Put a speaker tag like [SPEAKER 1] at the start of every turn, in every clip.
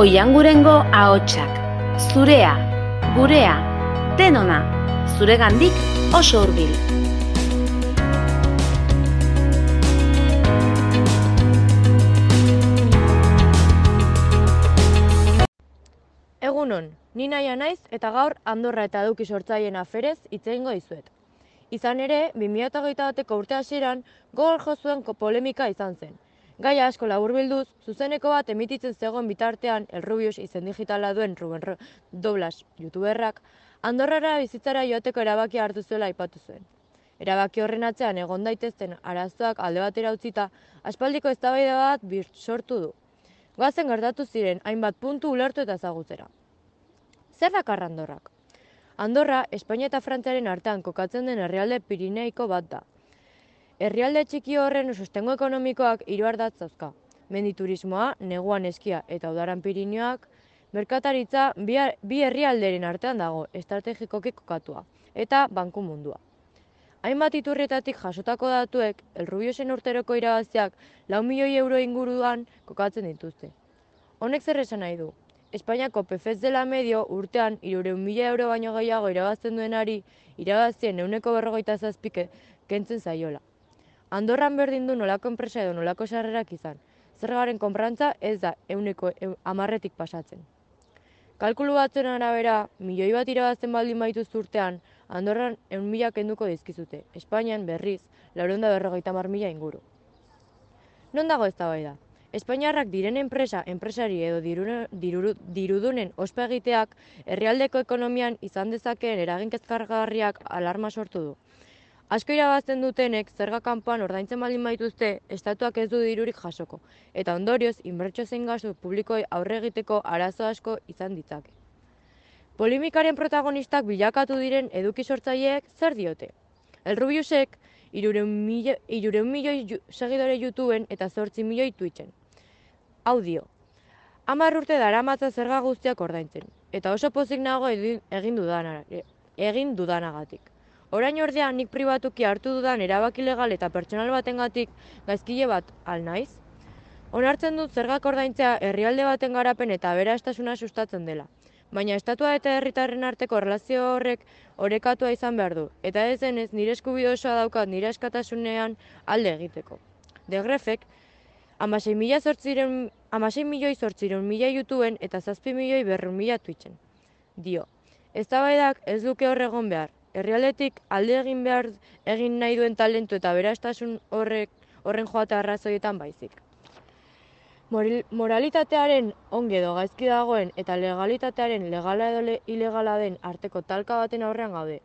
[SPEAKER 1] Oiangurengo ahotsak, zurea, gurea, denona, zuregandik oso hurbil.
[SPEAKER 2] Egunon, ni naia naiz eta gaur Andorra eta Eduki sortzaileen aferez hitz egingo dizuet. Izan ere, 2008 bateko urte hasieran gogol jo zuen polemika izan zen. Gaia asko laburbilduz, zuzeneko bat emititzen zegoen bitartean El Rubius izen digitala duen Ruben Ro- Doblas youtuberrak Andorrara bizitzara joateko erabakia hartu zuela aipatu zuen. Erabaki horren atzean egon daitezten arazoak alde batera utzita, aspaldiko eztabaida bat bir sortu du. Goazen gertatu ziren hainbat puntu ulertu eta ezagutzera. Zer dakar Andorrak? Andorra, Espainia eta Frantziaren artean kokatzen den herrialde Pirineiko bat da. Herrialde txiki horren sostengo ekonomikoak hiru ardatz dauzka. Menditurismoa, neguan eskia eta udaran Pirineoak, merkataritza bi, bi herrialderen artean dago, estrategikoki kokatua, eta banku mundua. Hainbat iturrietatik jasotako datuek, El Rubiosen urteroko irabaziak lau milioi euro inguruan kokatzen dituzte. Honek zer esan nahi du? Espainiako PFZ dela medio urtean irureun mila euro baino gehiago irabazten duenari irabazien euneko berrogeita zazpike kentzen zaiola. Andorran berdin du nolako enpresa edo nolako sarrerak izan. Zergaren konprantza ez da euneko amarretik pasatzen. Kalkulu batzuen arabera, milioi bat irabazten baldin baituzte urtean, Andorran eun mila kenduko dizkizute, Espainian berriz, laurenda berrogeita mar mila inguru. Non dago eztabaida? Espainiarrak diren enpresa, enpresari edo dirune- diruru- dirudunen ospa egiteak herrialdeko ekonomian izan dezakeen eragin kezkargarriak alarma sortu du. Asko irabazten dutenek zerga kanpoan ordaintzen baldin baituzte, estatuak ez du dirurik jasoko, eta ondorioz inbertsio zein gastu publikoei aurre egiteko arazo asko izan ditzake. Polemikaren protagonistak bilakatu diren eduki sortzaileek zer diote? El Rubiusek irureun hirureun milioi ju- segidore YouTubeen eta zortzi milioi Twitchen. Hau dio, hamar urte daramatza zerga guztiak ordaintzen, eta oso pozik nago egin egin dudana, egin dudanagatik. Orain ordea nik pribatuki hartu dudan erabaki legal eta pertsonal batengatik gaizkile bat al naiz? Onartzen dut zergak ordaintzea herrialde baten garapen eta aberastasuna sustatzen dela. Baina estatua eta herritarren arteko erlazio horrek orekatua izan behar du, eta ez denez nire eskubide osoa daukat nire askatasunean alde egiteko. De Grefek, amasei mila zortziren, amasei milioi zortziren mila YouTubeen eta zazpi milioi berrun mila Twitchen. Dio, eztabaidak ez luke hor egon behar, herrialdetik alde egin behar egin nahi duen talentu eta berastasun horrek horren joate arrazoietan baizik. Moralitatearen ongi edo gaizki dagoen eta legalitatearen legala edo le- ilegala den arteko talka baten aurrean gaude.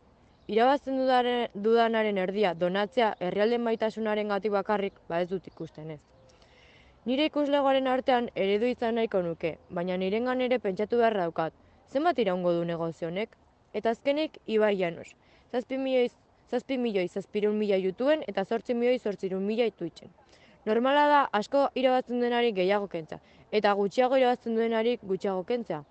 [SPEAKER 2] Irabazten dudare, dudanaren erdia donatzea herrialden maitasunaren gatik bakarrik ba ez dut ikusten ez. Nire ikuslegoaren artean eredu izan nahiko nuke, baina nirengan ere pentsatu behar daukat. Zenbat iraungo du negozio honek? Eta azkenik Ibai Janos. Zazpi milioi, zazpi milioi zazpireun mila YouTubeen eta zortzi milioi zortzirun mila Twitchen. Normala da asko irabazten duenari gehiago kentza, eta gutxiago irabazten duenari gutxiago kentzea.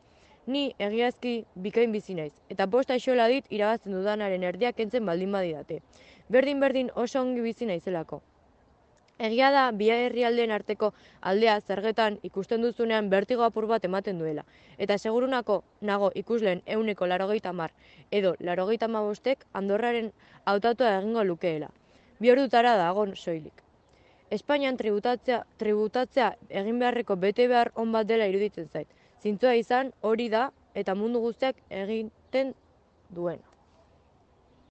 [SPEAKER 2] Ni egiazki bikain bizi naiz, eta bost aixola dit irabazten dudanaren erdia kentzen baldin badidate. Berdin berdin oso ongi bizi naizelako. Egia da, bi herrialdeen arteko aldea zergetan ikusten duzunean bertigo apur bat ematen duela. Eta segurunako nago ikusleen euneko larogeita mar edo larogeita bostek Andorraren hautatua egingo lukeela. Bi ordutara dagon soilik. Espainian tributatzea, tributatzea egin beharreko bete behar on bat dela iruditzen zait. Zintzoa izan hori da eta mundu guztiak egiten duena.